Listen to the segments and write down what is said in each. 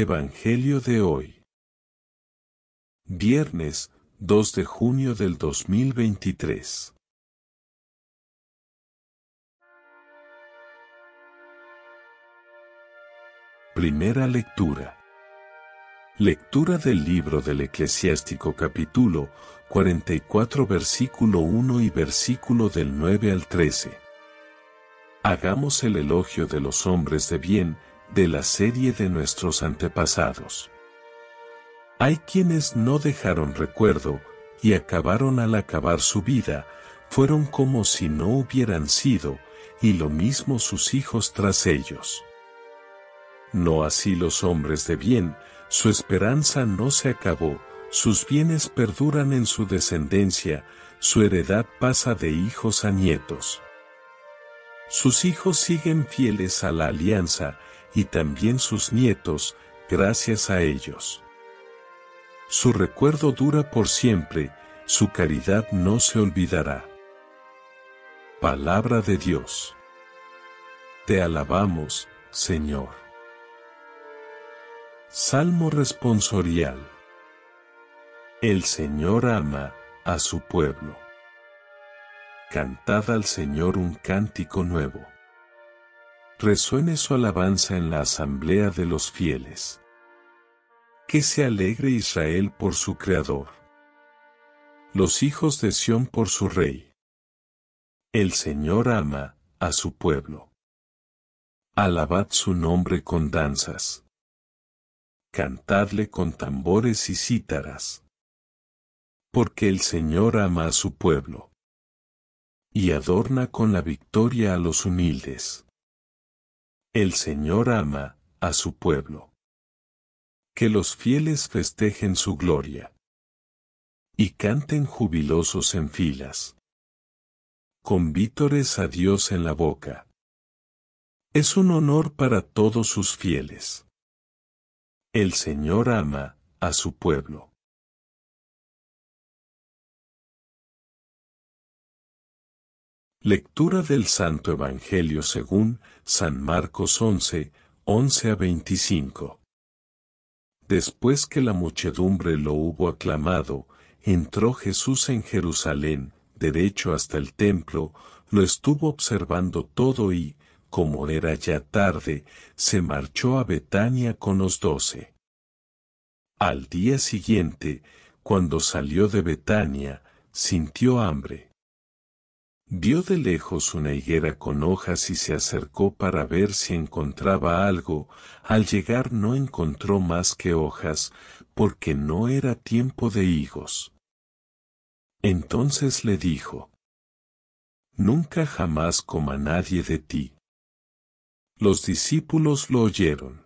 Evangelio de hoy. Viernes 2 de junio del 2023. Primera lectura. Lectura del libro del Eclesiástico capítulo 44 versículo 1 y versículo del 9 al 13. Hagamos el elogio de los hombres de bien, de la serie de nuestros antepasados. Hay quienes no dejaron recuerdo, y acabaron al acabar su vida, fueron como si no hubieran sido, y lo mismo sus hijos tras ellos. No así los hombres de bien, su esperanza no se acabó, sus bienes perduran en su descendencia, su heredad pasa de hijos a nietos. Sus hijos siguen fieles a la alianza, y también sus nietos, gracias a ellos. Su recuerdo dura por siempre, su caridad no se olvidará. Palabra de Dios. Te alabamos, Señor. Salmo responsorial. El Señor ama a su pueblo. Cantad al Señor un cántico nuevo resuene su alabanza en la asamblea de los fieles. Que se alegre Israel por su Creador. Los hijos de Sión por su Rey. El Señor ama a su pueblo. Alabad su nombre con danzas. Cantadle con tambores y cítaras. Porque el Señor ama a su pueblo. Y adorna con la victoria a los humildes. El Señor ama a su pueblo. Que los fieles festejen su gloria. Y canten jubilosos en filas. Con vítores a Dios en la boca. Es un honor para todos sus fieles. El Señor ama a su pueblo. Lectura del Santo Evangelio según San Marcos 11, 11 a 25. Después que la muchedumbre lo hubo aclamado, entró Jesús en Jerusalén, derecho hasta el templo, lo estuvo observando todo y, como era ya tarde, se marchó a Betania con los doce. Al día siguiente, cuando salió de Betania, sintió hambre. Vio de lejos una higuera con hojas y se acercó para ver si encontraba algo. Al llegar no encontró más que hojas, porque no era tiempo de higos. Entonces le dijo, Nunca jamás coma nadie de ti. Los discípulos lo oyeron.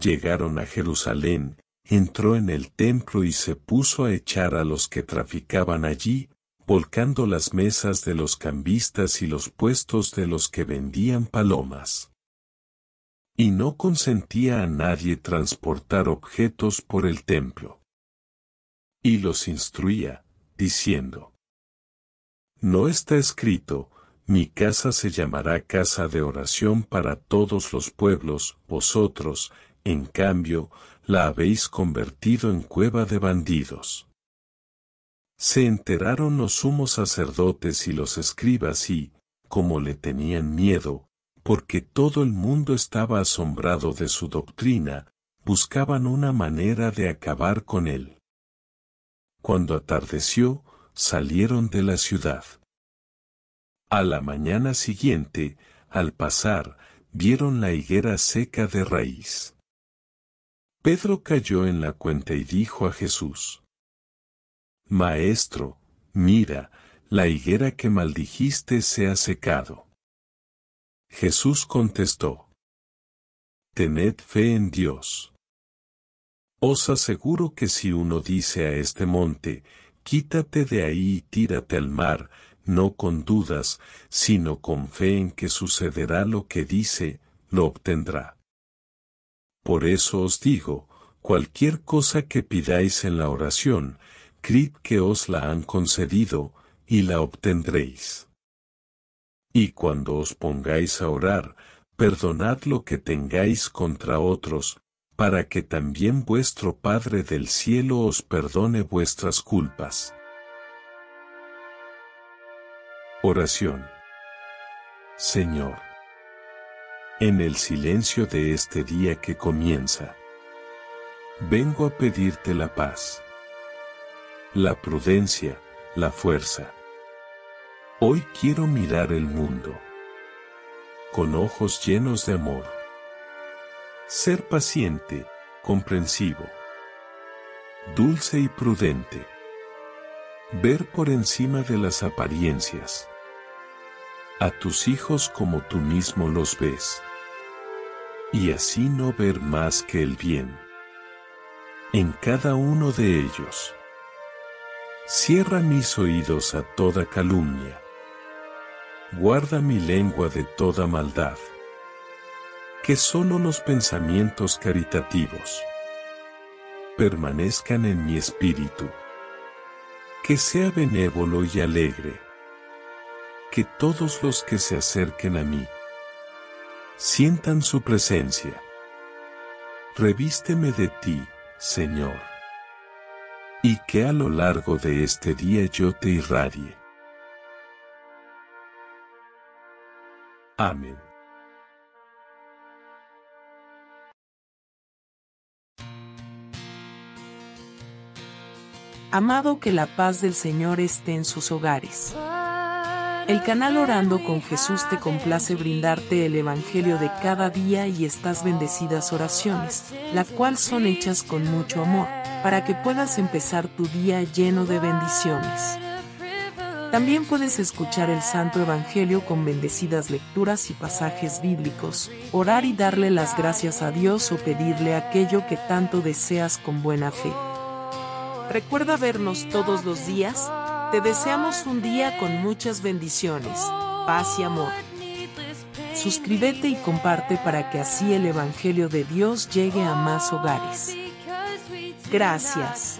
Llegaron a Jerusalén, entró en el templo y se puso a echar a los que traficaban allí, volcando las mesas de los cambistas y los puestos de los que vendían palomas. Y no consentía a nadie transportar objetos por el templo. Y los instruía, diciendo, No está escrito, mi casa se llamará casa de oración para todos los pueblos, vosotros, en cambio, la habéis convertido en cueva de bandidos. Se enteraron los sumos sacerdotes y los escribas y, como le tenían miedo, porque todo el mundo estaba asombrado de su doctrina, buscaban una manera de acabar con él. Cuando atardeció, salieron de la ciudad. A la mañana siguiente, al pasar, vieron la higuera seca de raíz. Pedro cayó en la cuenta y dijo a Jesús, Maestro, mira, la higuera que maldijiste se ha secado. Jesús contestó, tened fe en Dios. Os aseguro que si uno dice a este monte, quítate de ahí y tírate al mar, no con dudas, sino con fe en que sucederá lo que dice, lo obtendrá. Por eso os digo, cualquier cosa que pidáis en la oración, creed que os la han concedido, y la obtendréis. Y cuando os pongáis a orar, perdonad lo que tengáis contra otros, para que también vuestro Padre del cielo os perdone vuestras culpas. Oración Señor, en el silencio de este día que comienza, vengo a pedirte la paz, la prudencia, la fuerza. Hoy quiero mirar el mundo con ojos llenos de amor. Ser paciente, comprensivo, dulce y prudente. Ver por encima de las apariencias. A tus hijos como tú mismo los ves. Y así no ver más que el bien. En cada uno de ellos. Cierra mis oídos a toda calumnia guarda mi lengua de toda maldad. Que solo los pensamientos caritativos permanezcan en mi espíritu. Que sea benévolo y alegre. Que todos los que se acerquen a mí sientan su presencia. Revísteme de ti, Señor. Y que a lo largo de este día yo te irradie. Amén. Amado que la paz del Señor esté en sus hogares. El canal Orando con Jesús te complace brindarte el Evangelio de cada día y estas bendecidas oraciones, la cual son hechas con mucho amor, para que puedas empezar tu día lleno de bendiciones. También puedes escuchar el Santo Evangelio con bendecidas lecturas y pasajes bíblicos, orar y darle las gracias a Dios o pedirle aquello que tanto deseas con buena fe. Recuerda vernos todos los días. Te deseamos un día con muchas bendiciones, paz y amor. Suscríbete y comparte para que así el Evangelio de Dios llegue a más hogares. Gracias.